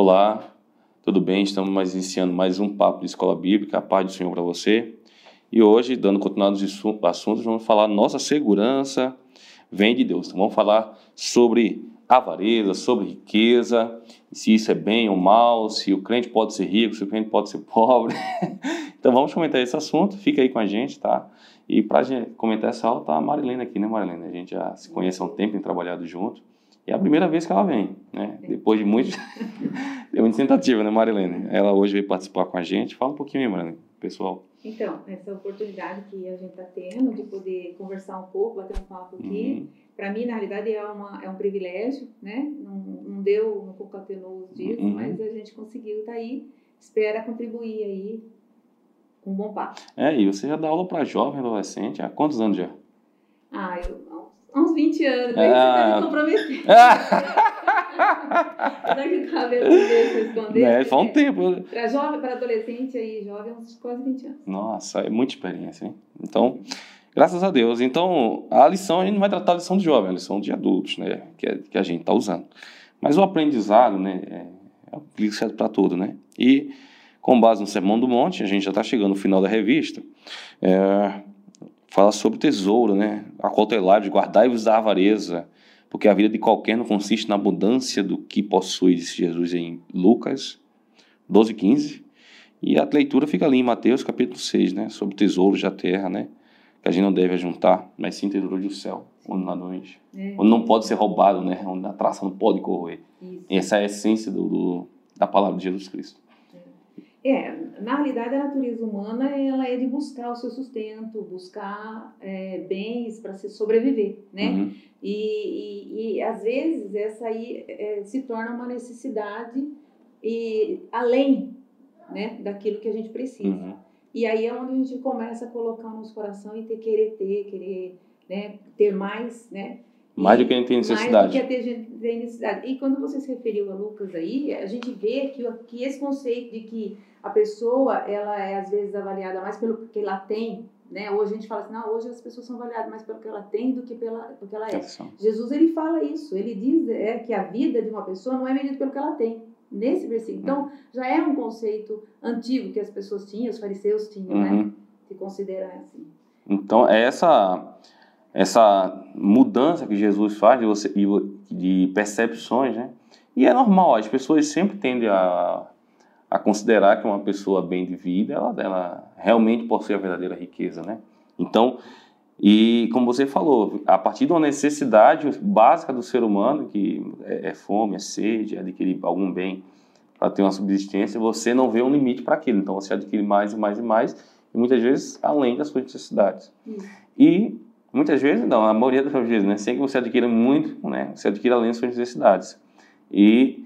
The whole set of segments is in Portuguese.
Olá, tudo bem? Estamos mais iniciando mais um papo de escola bíblica, a paz do Senhor para você. E hoje, dando continuidade aos assuntos, vamos falar nossa segurança vem de Deus. Então, vamos falar sobre avareza, sobre riqueza, se isso é bem ou mal, se o crente pode ser rico, se o crente pode ser pobre. então vamos comentar esse assunto, fica aí com a gente, tá? E para comentar essa aula tá a Marilena aqui, né Marilena? A gente já se conhece há um tempo, tem trabalhado junto. É a primeira vez que ela vem, né? Depois de muitos... Deu muita tentativa, né Marilena? Ela hoje veio participar com a gente. Fala um pouquinho aí, Marilena, pessoal. Então, essa oportunidade que a gente está tendo de poder conversar um pouco, bater um papo aqui, uhum. para mim, na realidade, é, uma, é um privilégio, né? Não, não deu, não concatenou os dias, uhum. mas a gente conseguiu estar tá aí, espera contribuir aí com um bom papo. É, e você já dá aula para jovem, adolescente, há quantos anos já? Ah, eu, uns 20 anos, daí ah. você tá me comprometendo. Será que o cabelo deixa responder? É, faz um tempo. Para jovem, para adolescente aí, jovem, uns quase 20 anos. Nossa, é muita experiência, hein? Então, graças a Deus. Então, a lição, a gente não vai tratar a lição de jovem, é a lição de adultos, né? Que, é, que a gente está usando. Mas o aprendizado, né? É, é certo para tudo, né? E, com base no Sermão do Monte, a gente já está chegando no final da revista. É, fala sobre tesouro, né? Acautelai-vos, guardai-vos da avareza porque a vida de qualquer não consiste na abundância do que possui, disse Jesus em Lucas 12, 15. E a leitura fica ali em Mateus capítulo 6, né? Sobre tesouros da terra, né? Que a gente não deve juntar, mas sim tesouro do céu, onde não noite, é. onde não pode ser roubado, né? Onde a traça não pode corroer. Isso. Essa é a essência do, do, da palavra de Jesus Cristo. É, na realidade a natureza humana ela é de buscar o seu sustento, buscar é, bens para se sobreviver, né? Uhum. E, e, e, às vezes essa aí é, se torna uma necessidade e além, né, daquilo que a gente precisa. Uhum. E aí é onde a gente começa a colocar no nosso coração e ter querer ter, querer, né, ter mais, né? Mais do que a gente tem necessidade. Mais do que a gente tem necessidade. E quando você se referiu a Lucas aí, a gente vê que, que esse conceito de que a pessoa, ela é às vezes avaliada mais pelo que ela tem, né? Hoje a gente fala assim, não, hoje as pessoas são avaliadas mais pelo que ela tem do que pela porque ela é. Jesus ele fala isso, ele diz é que a vida de uma pessoa não é medida pelo que ela tem. Nesse versículo. Então, hum. já é um conceito antigo que as pessoas tinham, os fariseus tinham, né? uhum. né? Se considera assim. Então, é essa essa mudança que Jesus faz de, você, de percepções, né? E é normal, as pessoas sempre tendem a, a considerar que uma pessoa bem de vida, ela, ela realmente possui a verdadeira riqueza, né? Então, e como você falou, a partir de uma necessidade básica do ser humano, que é, é fome, é sede, é adquirir algum bem para ter uma subsistência, você não vê um limite para aquilo. Então, você adquire mais e mais e mais, e muitas vezes além das suas necessidades. E Muitas vezes não, a maioria das vezes, né? Sem que você adquira muito, né? Você adquira além das suas necessidades. E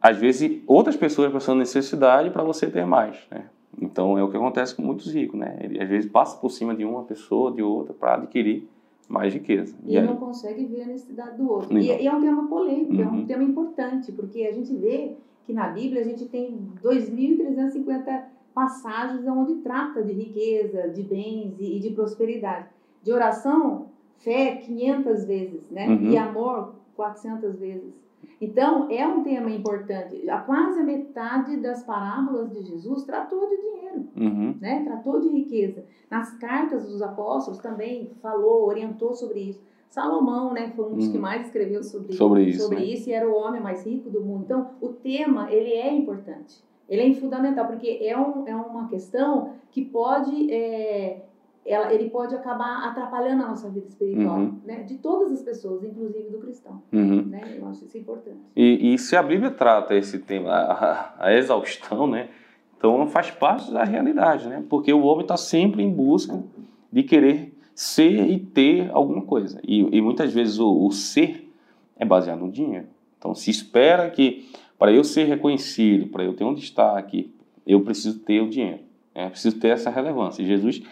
às vezes outras pessoas passam necessidade para você ter mais, né? Então é o que acontece com muitos ricos, né? Ele às vezes passa por cima de uma pessoa, de outra, para adquirir mais riqueza. E, e não consegue ver a necessidade do outro. E, e, é um tema polêmico, uhum. é um uhum. tema importante, porque a gente vê que na Bíblia a gente tem 2.350 passagens onde trata de riqueza, de bens e, e de prosperidade. De oração, fé 500 vezes, né? Uhum. E amor 400 vezes. Então, é um tema importante. A quase a metade das parábolas de Jesus tratou de dinheiro, uhum. né? Tratou de riqueza. Nas cartas dos apóstolos também falou, orientou sobre isso. Salomão, né, foi um dos que uhum. mais escreveu sobre, sobre isso, sobre né? isso e era o homem mais rico do mundo. Então, o tema, ele é importante. Ele é fundamental, porque é, um, é uma questão que pode é, ela, ele pode acabar atrapalhando a nossa vida espiritual, uhum. né? De todas as pessoas, inclusive do cristão, uhum. né? Eu acho isso importante. E, e, se a Bíblia trata esse tema, a, a, exaustão, né? Então faz parte da realidade, né? Porque o homem está sempre em busca de querer ser e ter alguma coisa. E, e muitas vezes o, o ser é baseado no dinheiro. Então se espera que para eu ser reconhecido, para eu ter um destaque, eu preciso ter o dinheiro. Né? Preciso ter essa relevância. E Jesus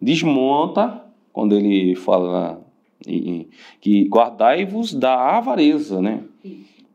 desmonta quando ele fala que guardai-vos da avareza, né?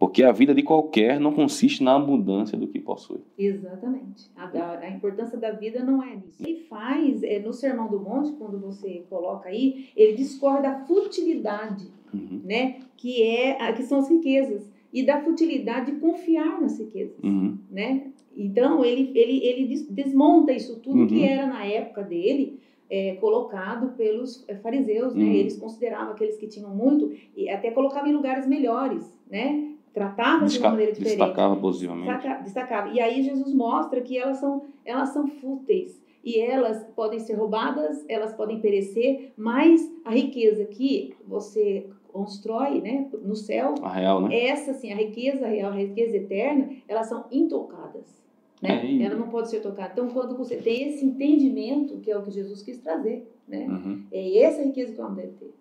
Porque a vida de qualquer não consiste na abundância do que possui. Exatamente. A, a, importância da vida não é nisso. Ele faz, é, no Sermão do Monte, quando você coloca aí, ele discorre da futilidade, uhum. né? Que, é, que são as riquezas. e da futilidade de confiar nas riquezas, uhum. né? Então ele ele ele desmonta isso tudo uhum. que era na época dele é, colocado pelos é, fariseus, né? Uhum. Eles consideravam aqueles que tinham muito e até colocavam em lugares melhores, né? Tratava Desca de uma maneira diferente. Destacava abusivamente. Destaca, destacava. E aí Jesus mostra que elas são elas são fúteis e elas podem ser roubadas, elas podem perecer, mas a riqueza que você constrói, né, no céu, a real, né? Essa sim, a riqueza real, a riqueza eterna, elas são intocadas, né? É, Ela não pode ser tocada. Então, quando você tem esse entendimento, que é o que Jesus quis trazer, né? Uhum. É essa riqueza que o homem deve ter.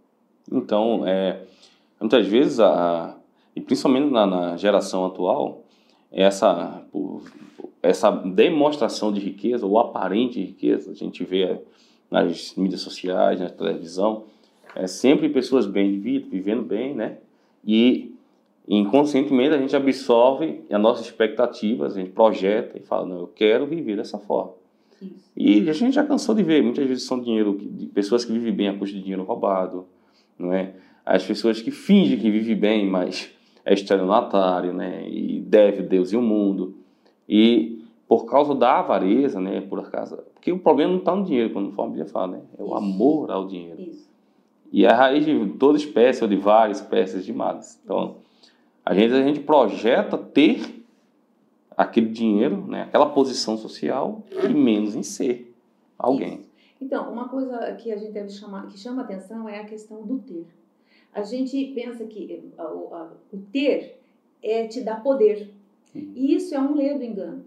Então, é, muitas vezes a, e principalmente na, na geração atual, essa essa demonstração de riqueza ou aparente riqueza, a gente vê nas mídias sociais, na televisão, é sempre pessoas bem de vida, vivendo bem, né? E inconscientemente a gente absorve as nossas expectativas, a gente projeta e fala, não, eu quero viver dessa forma. Isso. E a gente já cansou de ver, muitas vezes são dinheiro de pessoas que vivem bem a custa de dinheiro roubado, não é? As pessoas que fingem que vivem bem, mas é estelionatário, né? E deve Deus e o mundo. E por causa da avareza, né? Por causa, porque o problema não está no dinheiro, a Bíblia fala, né? É o Isso. amor ao dinheiro. Isso. E a raiz de toda espécie ou de várias espécies de males. Então, a gente, a gente projeta ter aquele dinheiro, né, aquela posição social e menos em ser alguém. Isso. Então, uma coisa que a gente deve chamar, que chama atenção é a questão do ter. A gente pensa que o, ter é te dar poder. E isso é um ledo engano.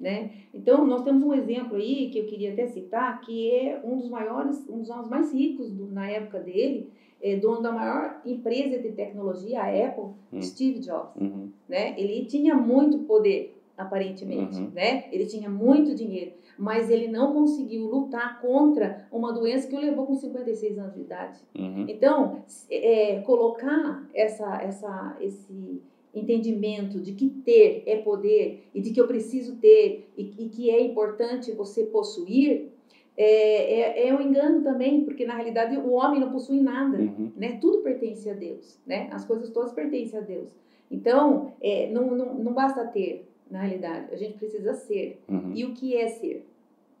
Né? Então, nós temos um exemplo aí que eu queria até citar, que é um dos maiores, um dos homens mais ricos do, na época dele, é dono da maior empresa de tecnologia, a Apple, uhum. Steve Jobs. Uhum. Né? Ele tinha muito poder, aparentemente, uhum. né? Ele tinha muito dinheiro, mas ele não conseguiu lutar contra uma doença que o levou com 56 anos de idade. Uhum. Então, é, colocar essa, essa, esse entendimento de que ter é poder e de que eu preciso ter e, e que é importante você possuir, é, é, é, um engano também, porque na realidade o homem não possui nada, uhum. né? Tudo pertence a Deus, né? As coisas todas pertencem a Deus. Então, é, não, não, não basta ter, na realidade, a gente precisa ser. Uhum. E o que é ser,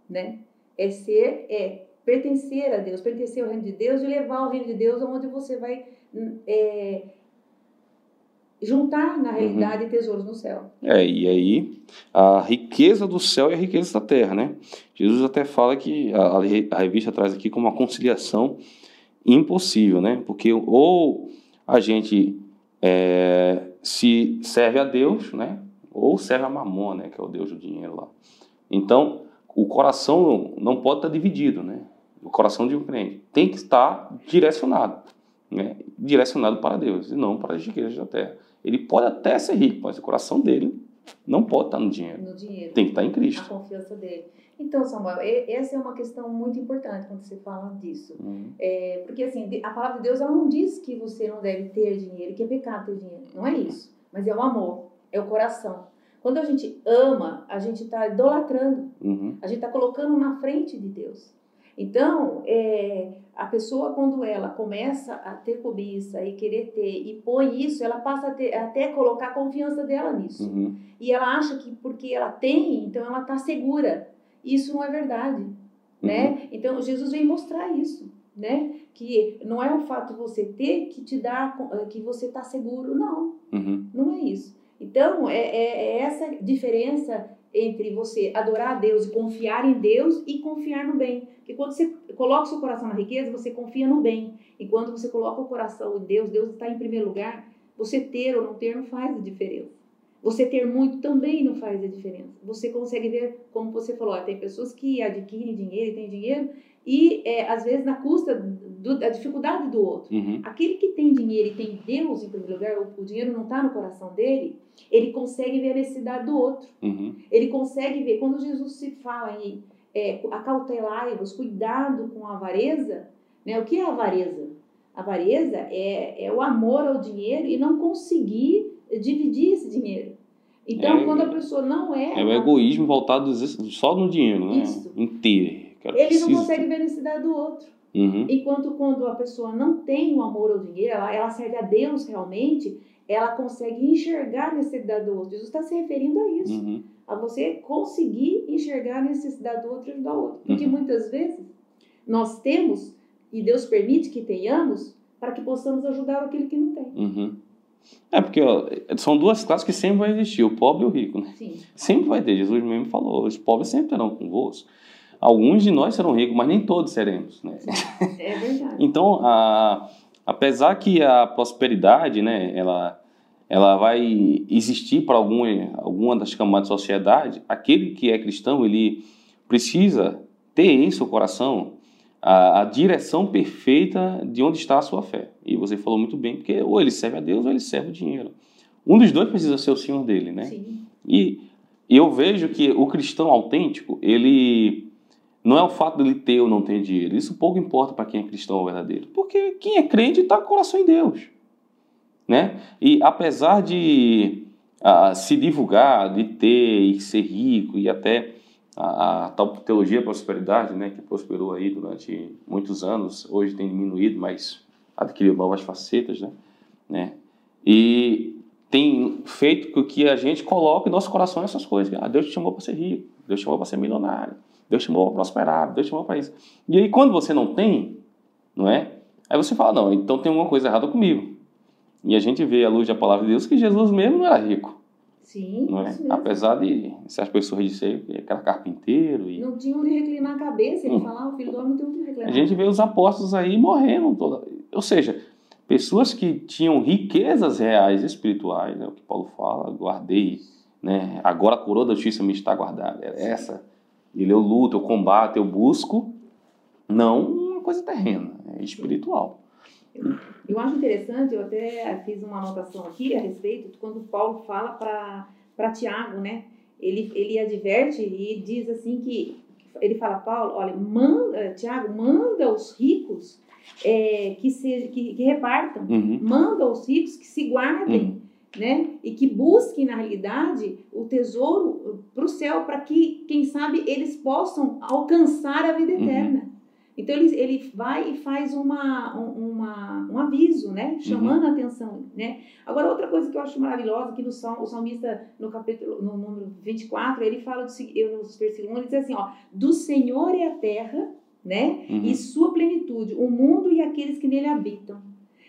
né? É ser, é pertencer a Deus, pertencer ao reino de Deus e levar o reino de Deus aonde você vai é, juntar na uhum. realidade uhum. tesouros no céu. É, e aí a riqueza do céu e a riqueza da terra, né? Jesus até fala que a, a revista traz aqui como uma conciliação impossível, né? Porque ou a gente é, se serve a Deus, né? Ou serve a Mamon, né? Que é o Deus do dinheiro lá. Então, o coração não pode estar dividido, né? O coração de um crente tem que estar direcionado, né? Direcionado para Deus e não para as riquezas da terra. Ele pode até ser rico, mas o coração dele não pode estar no dinheiro. No dinheiro. Tem que estar em Cristo. A confiança dele. Então, Samuel, essa é uma questão muito importante quando você fala disso. Uhum. É, porque, assim, a palavra de Deus ela não diz que você não deve ter dinheiro, que é pecado ter dinheiro. Não é isso. Mas é o amor, é o coração. Quando a gente ama, a gente está idolatrando. Uhum. A gente está colocando na frente de Deus. Então, é, a pessoa, quando ela começa a ter cobiça e querer ter e põe isso, ela passa a ter, até colocar a confiança dela nisso. Uhum. E ela acha que porque ela tem, então ela está segura. Isso não é verdade. Uhum. Né? Então, Jesus vem mostrar isso. Né? Que não é o fato de você ter que te dá que você está seguro. Não. Uhum. Não é isso. Então, é, é, é essa diferença entre você adorar a Deus e confiar em Deus e confiar no bem. Porque quando você coloca o seu coração na riqueza, você confia no bem. E quando você coloca o coração em Deus, Deus está em primeiro lugar, você ter ou não ter não faz a diferença. Você ter muito também não faz a diferença. Você consegue ver, como você falou, tem pessoas que adquirem dinheiro e têm dinheiro, e é, às vezes na custa do, da dificuldade do outro. Uhum. Aquele que tem dinheiro e tem Deus em primeiro lugar, o, o dinheiro não está no coração dele, ele consegue ver a necessidade do outro. Uhum. Ele consegue ver, quando Jesus se fala em é, acautelai-vos, cuidado com a avareza, né? o que é a avareza? A avareza é, é o amor ao dinheiro e não conseguir dividir esse dinheiro. Então, é, quando a pessoa não é. É o egoísmo voltado só no dinheiro, né? Isso. Inteiro. Ele não consegue ver a necessidade do outro. Uhum. Enquanto quando a pessoa não tem o amor ao dinheiro, ela, ela serve a Deus realmente, ela consegue enxergar a necessidade do outro. Jesus está se referindo a isso. Uhum. A você conseguir enxergar a necessidade do outro e ajudar o outro. Porque uhum. muitas vezes nós temos, e Deus permite que tenhamos, para que possamos ajudar aquele que não tem. Uhum. É porque ó, são duas classes que sempre vai existir, o pobre e o rico. Né? Sim. Sempre vai ter. Jesus mesmo falou: os pobres sempre terão convosco. Alguns de nós serão ricos, mas nem todos seremos. Né? É verdade. então, a, apesar que a prosperidade, né, ela, ela vai existir para alguma, alguma das camadas da sociedade, aquele que é cristão, ele precisa ter em seu coração a, a, direção perfeita de onde está a sua fé. E você falou muito bem, porque ou ele serve a Deus ou ele serve o dinheiro. Um dos dois precisa ser o senhor dele, né? Sim. E eu vejo que o cristão autêntico, ele não é o fato dele ter ou não ter dinheiro. Isso pouco importa para quem é cristão verdadeiro. Porque quem é crente está com o coração em Deus. Né? E apesar de uh, se divulgar, de ter e ser rico e até a, a, tal teologia da prosperidade, né, que prosperou aí durante muitos anos, hoje tem diminuído, mas adquiriu novas facetas, né, né, e tem feito com que a gente coloque em nosso coração essas coisas. Ah, Deus te chamou para ser rico, Deus te chamou para ser milionário, Deus chamou para prosperar, Deus chamou para isso. E aí, quando você não tem, não é? Aí você fala, não, então tem alguma coisa errada comigo. E a gente vê à luz da palavra de Deus que Jesus mesmo não era rico. Sim, não é? Apesar de se as pessoas disserem que era carpinteiro. E... Não tinha onde reclinar a cabeça, ele hum. falava, o filho do homem não tem onde reclinar. A gente vê os apóstolos aí morrendo. Toda... Ou seja, pessoas que tinham riquezas reais espirituais, é o que Paulo fala, guardei, né? agora a coroa da justiça me está guardada. Era essa ele eu luto, eu combato, eu busco, não uma coisa terrena, é espiritual. Eu, eu acho interessante, eu até fiz uma anotação aqui a respeito, quando Paulo fala para Tiago, né? Ele, ele adverte e diz assim que, ele fala, Paulo, olha, manda, Tiago, manda os ricos é, que, se, que, que repartam, uhum. manda os ricos que se guardem. Uhum né? E que busquem, na realidade, o tesouro para o céu, para que, quem sabe, eles possam alcançar a vida uhum. eterna. Uhum. Então, ele, ele vai e faz uma, uma, um aviso, né? Chamando uhum. a atenção, né? Agora, outra coisa que eu acho maravilhosa, que no Salmo, o salmista, no capítulo, no número 24, ele fala, do, eu, no versículo 1, ele diz assim, ó, do Senhor é a terra, né? Uhum. E sua plenitude, o mundo e aqueles que nele habitam.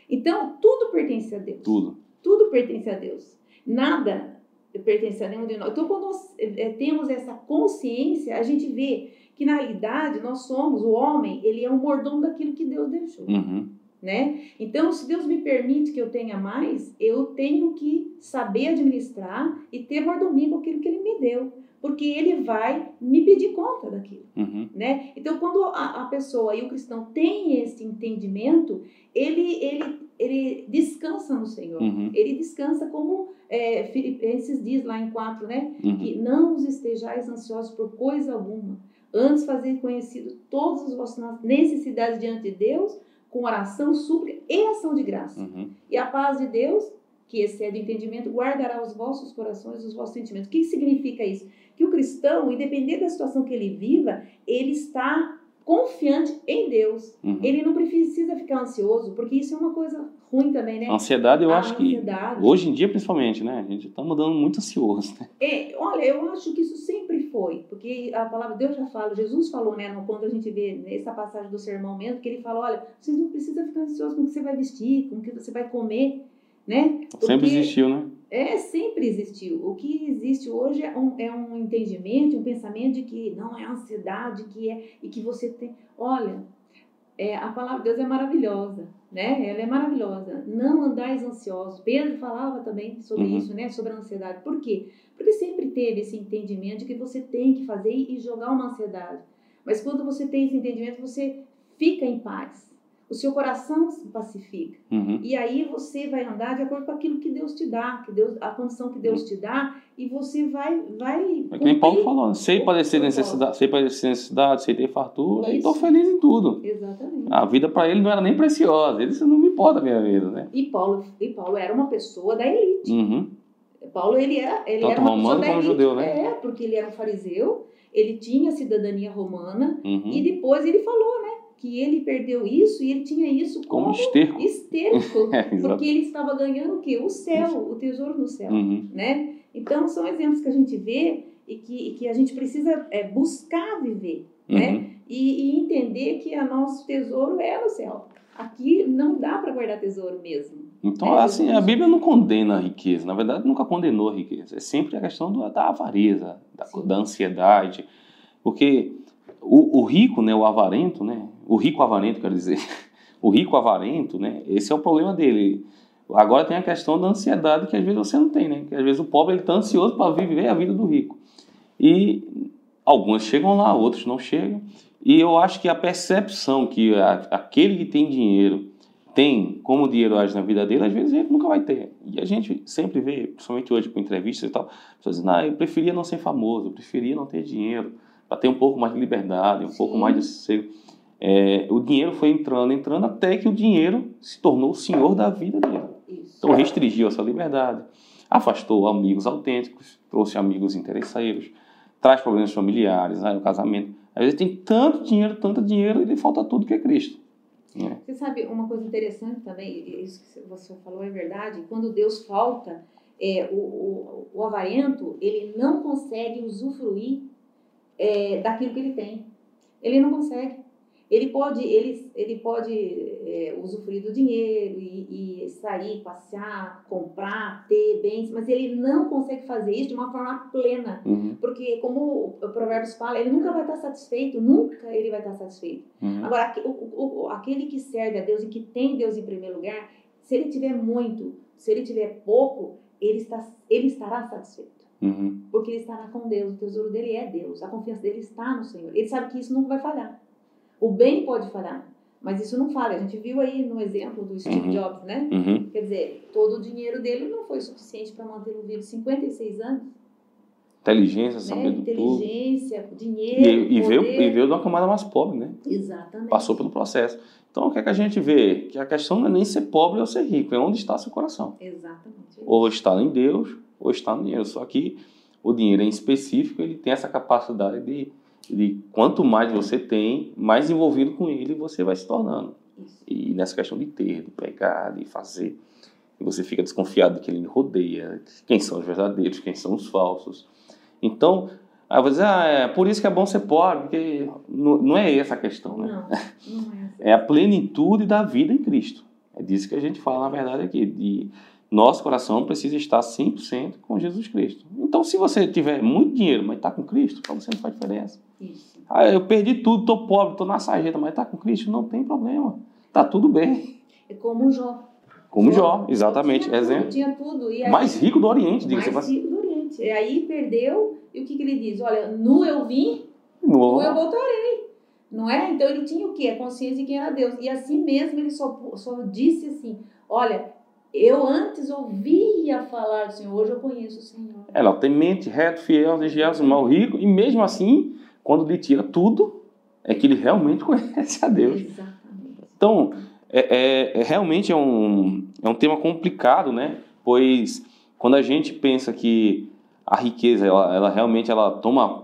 Então, tudo pertence a Deus. Tudo. Tudo pertence a Deus. Nada pertence a nenhum de nós. Então, quando nós é, temos essa consciência, a gente vê que na realidade nós somos, o homem, ele é um mordomo daquilo que Deus deixou. Uhum. Né? Então, se Deus me permite que eu tenha mais, eu tenho que saber administrar e ter mordomia com aquilo que Ele me deu, porque Ele vai me pedir conta daquilo, uhum. né? Então, quando a, a, pessoa e o cristão tem esse entendimento, ele ele ele descansa no Senhor. Uhum. Ele descansa como é, Filipenses diz lá em 4, né? Uhum. Que não os estejais ansiosos por coisa alguma. Antes fazer conhecido todas as vossas necessidades diante de Deus, com oração, súplica e ação de graça. Uhum. E a paz de Deus, que excede o entendimento, guardará os vossos corações e os vossos sentimentos. O que significa isso? Que o cristão, independente da situação que ele viva, ele está confiante em Deus. Uhum. Ele não precisa ficar ansioso, porque isso é uma coisa ruim também, né? Ansiedade, eu a acho ansiedade. que hoje em dia principalmente, né? A gente está mudando muito ansioso. Né? É, olha, eu acho que isso sempre foi, porque a palavra de Deus já fala, Jesus falou, né, quando a gente vê nessa passagem do sermão mesmo, que ele fala, olha, você não precisa ficar ansioso com o que você vai vestir, com o que você vai comer, né? Porque sempre existiu, né? É, sempre existiu. O que existe hoje é um, é um entendimento, um pensamento de que não é ansiedade, que é e que você tem. Olha, é, a palavra de Deus é maravilhosa, né? Ela é maravilhosa. Não andais ansiosos. Pedro falava também sobre uhum. isso, né? Sobre a ansiedade. Por quê? Porque sempre teve esse entendimento de que você tem que fazer e jogar uma ansiedade. Mas quando você tem esse entendimento, você fica em paz o seu coração se pacifica. Uhum. E aí você vai andar de acordo com aquilo que Deus te dá, que Deus, a condição que Deus te dá, e você vai. vai é que nem Paulo falou, sei padecer necessidade, sei padecer necessidade, sei ter fartura, Isso. e estou feliz em tudo. Exatamente. A vida para ele não era nem preciosa, ele disse, não me importa a minha vida, né? E Paulo, e Paulo era uma pessoa da elite. Uhum. Paulo, ele era, ele Tanto era uma romano pessoa como elite. judeu, né? É, porque ele era um fariseu, ele tinha cidadania romana, uhum. e depois ele falou, né? Que ele perdeu isso e ele tinha isso como, como esterco, esterco é, porque ele estava ganhando o quê? O céu, o tesouro no céu, uhum. né? Então são exemplos que a gente vê e que, e que a gente precisa é, buscar viver, né? uhum. né? E, e, entender que o nosso tesouro é no céu. Aqui não dá para guardar tesouro mesmo. Então, é, assim, a Bíblia não condena a riqueza. Na verdade, nunca condenou a riqueza. É sempre a questão do, da avareza, da, da ansiedade. Porque o, o, rico, né, o avarento, né, o rico avarento, quer dizer, o rico avarento, né, esse é o problema dele. Agora tem a questão da ansiedade que às vezes você não tem, né? Que às vezes o pobre ele está ansioso para viver a vida do rico. E alguns chegam lá, outros não chegam. E eu acho que a percepção que a, aquele que tem dinheiro tem como o dinheiro age na vida dele, às vezes ele nunca vai ter. E a gente sempre vê, principalmente hoje com entrevistas e tal, pessoas dizendo, ah, eu preferia não ser famoso, eu preferia não ter dinheiro, para ter um pouco mais de liberdade, um Sim. pouco mais de sossego. É, o dinheiro foi entrando, entrando, até que o dinheiro se tornou o senhor da vida dele. Isso. Então restringiu essa liberdade, afastou amigos autênticos, trouxe amigos interesseiros, traz problemas familiares, né, no casamento. Às vezes tem tanto dinheiro, tanto dinheiro, e lhe falta tudo que é Cristo. Né? Você sabe uma coisa interessante também, isso que você falou é verdade, quando Deus falta, é, o, o, o avarento, ele não consegue usufruir é, daquilo que ele tem. Ele não consegue. Ele pode, ele, ele pode é, usufruir do dinheiro e, e, sair, passear, comprar, ter bens, mas ele não consegue fazer isso de uma forma plena. Uhum. Porque, como o Provérbios fala, ele nunca vai estar satisfeito, nunca ele vai estar satisfeito. Uhum. Agora, o, o, aquele que serve a Deus e que tem Deus em primeiro lugar, se ele tiver muito, se ele tiver pouco, ele, está, ele estará satisfeito. Uhum. Porque ele estará com Deus, o tesouro dele é Deus, a confiança dele está no Senhor. Ele sabe que isso nunca vai falhar. O bem pode falhar, mas isso não falha. A gente viu aí no exemplo do Steve uhum. Jobs, né? Uhum. Quer dizer, todo o dinheiro dele não foi suficiente para mantê-lo vivo 56 anos. Inteligência, né? saber do Inteligência, tudo. dinheiro, e, e veio, e veio de uma camada mais pobre, né? Exatamente. Passou pelo processo. Então, o que, é que a gente vê? Que a questão não é nem ser pobre ou ser rico, é onde está seu coração. Exatamente. Ou está em Deus, ou está no dinheiro. Só que o dinheiro em específico, ele tem essa capacidade de de quanto mais você tem, mais envolvido com ele você vai se tornando. E nessa questão de ter, de pegar, de fazer, e você fica desconfiado de que ele lhe rodeia, quem são os verdadeiros, quem são os falsos. Então, aí você dizer, ah, é por isso que é bom ser pobre, porque não, não é essa a questão, né? Não, não é. é a plenitude da vida em Cristo. É disso que a gente fala, na verdade, aqui, de nosso coração precisa estar 100% com Jesus Cristo. Então, se você tiver muito dinheiro, mas está com Cristo, para você não faz diferença. Isso. Ah, eu perdi tudo, estou pobre, estou na sarjeta, mas está com Cristo, não tem problema. Está tudo bem. É como Jó. Como Jó, Jó exatamente. Tinha Exemplo. Tudo, tinha tudo. E aí, mais rico do Oriente, diga-se. Mais rico do Oriente. E aí perdeu, e o que, que ele diz? Olha, nu eu vim, nu eu voltarei. Não é? Então ele tinha o quê? A consciência de quem era Deus. E assim mesmo ele só, só disse assim: olha, eu antes ouvia falar do Senhor, hoje eu conheço o Senhor. Ela tem mente reto, fiel, religioso, mal, rico, e mesmo assim, quando lhe tira tudo, é que ele realmente conhece a Deus. Exatamente. Então, é, é, é, realmente é um, é um tema complicado, né? Pois quando a gente pensa que a riqueza, ela, ela realmente ela toma,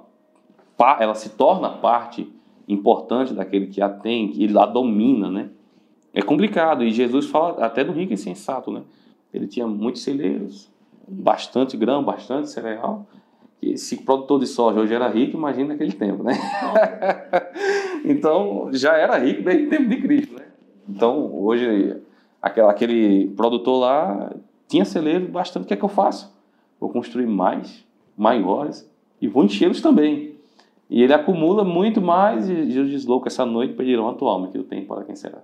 ela se torna parte importante daquele que a tem, que ele a domina, né? É complicado. E Jesus fala até do rico insensato, né? Ele tinha muitos celeiros, bastante grão, bastante cereal. E se produtor de soja hoje era rico, imagina naquele tempo, né? então, já era rico desde o tempo de Cristo, né? Então, hoje, aquele, aquele produtor lá tinha celeiro bastante. O que é que eu faço? Vou construir mais, maiores, e vou enchê-los também. E ele acumula muito mais, e Jesus diz, louco, essa noite pedirão a tua alma, que eu tenho para quem será.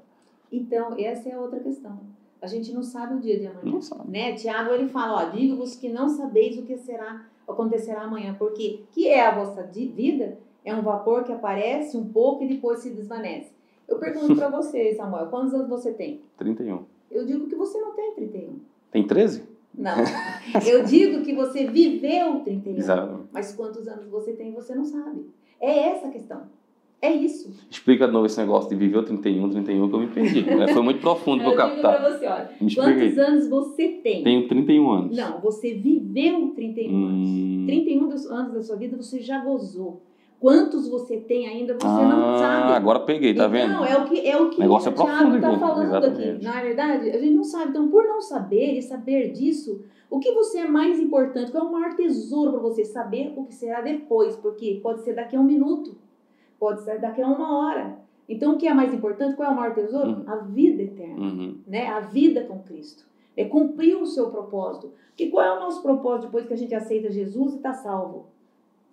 Então, essa é a outra questão. A gente não sabe o dia de amanhã. Não sabe. Né? Tiago, ele fala, ó, digo-vos que não sabeis o que será, acontecerá amanhã, porque que é a vossa vida? É um vapor que aparece um pouco e depois se desvanece. Eu pergunto para você, Samuel, quantos anos você tem? 31. Eu digo que você não tem 31. Tem 13? Não. Eu digo que você viveu 31. Exato. Mas quantos anos você tem, você não sabe. É essa a questão. É isso. Explica de novo esse negócio de viver o 31, 31 que eu me perdi. Né? Foi muito profundo para eu captar. Pra você, olha, quantos anos você tem? Tenho 31 anos. Não, você viveu 31 hum... anos. 31 dos anos da sua vida você já gozou. Quantos você tem ainda, você ah, não sabe. Agora peguei, tá então, vendo? Não, é o que, é o que o negócio o é Thiago está falando Exatamente. aqui. Na verdade, a gente não sabe. Então, por não saber e saber disso, o que você é mais importante? Qual é o maior tesouro para você saber o que será depois? Porque pode ser daqui a um minuto, pode ser daqui a uma hora. Então, o que é mais importante? Qual é o maior tesouro? Uhum. A vida eterna, uhum. né? A vida com Cristo. É cumprir o seu propósito. Que qual é o nosso propósito depois que a gente aceita Jesus e está salvo?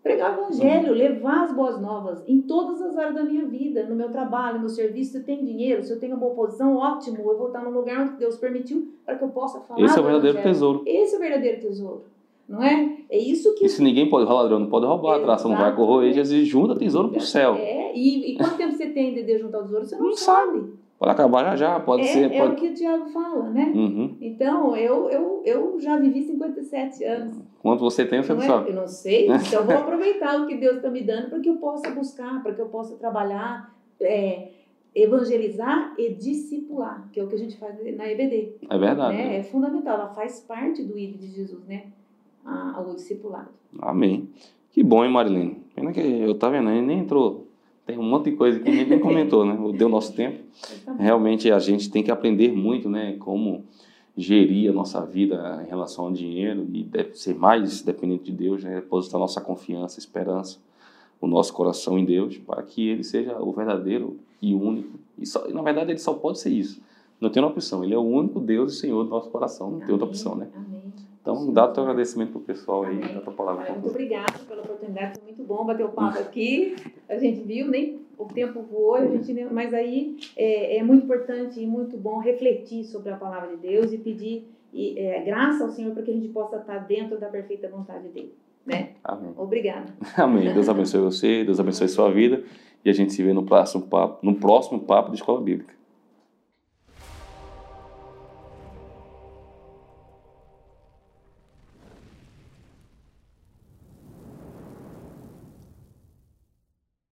Pregar o evangelho, levar as boas novas em todas as áreas da minha vida, no meu trabalho, no meu serviço. Se eu tenho dinheiro, se eu tenho uma boa posição, ótimo, eu vou estar no lugar onde Deus permitiu para que eu possa falar. Esse é o verdadeiro evangelho. tesouro. Esse é o verdadeiro tesouro. Não é? É isso que. E se ninguém pode, o ladrão não pode roubar, a traça não vai corroer, Jesus junta tesouro para o céu. É, e, e quanto tempo você tem de juntar o tesouro? Você não, não sabe. sabe. Pode acabar já já, pode é, ser. É pode... o que o Tiago fala, né? Uhum. Então, eu, eu, eu já vivi 57 anos. Quanto você tem, você não, não sabe. É? Eu não sei, então vou aproveitar o que Deus está me dando para que eu possa buscar, para que eu possa trabalhar, é, evangelizar e discipular, que é o que a gente faz na EBD. É verdade. Né? É fundamental, ela faz parte do ID de Jesus, né? A, o discipulado. Amém. Que bom, hein, Marilene? Pena que eu tá vendo, nem entrou tem um monte de coisa que ninguém comentou, né? Deu nosso tempo. Realmente a gente tem que aprender muito, né? Como gerir a nossa vida em relação ao dinheiro e deve ser mais dependente de Deus, né? Depositar nossa confiança, esperança, o nosso coração em Deus, para que Ele seja o verdadeiro e único. E, só, e na verdade Ele só pode ser isso. Não tem outra opção. Ele é o único Deus e Senhor do nosso coração. Não tem outra opção, né? Amém. Então, dá o teu agradecimento para o pessoal aí, dá tua palavra. Muito obrigada pela oportunidade, foi muito bom bater o papo aqui. A gente viu, nem o tempo voou, a gente, mas aí é, é muito importante e muito bom refletir sobre a palavra de Deus e pedir e, é, graça ao Senhor para que a gente possa estar dentro da perfeita vontade dele. Né? Amém. Obrigada. Amém. Deus abençoe você, Deus abençoe sua vida e a gente se vê no próximo papo, no próximo papo de Escola Bíblica.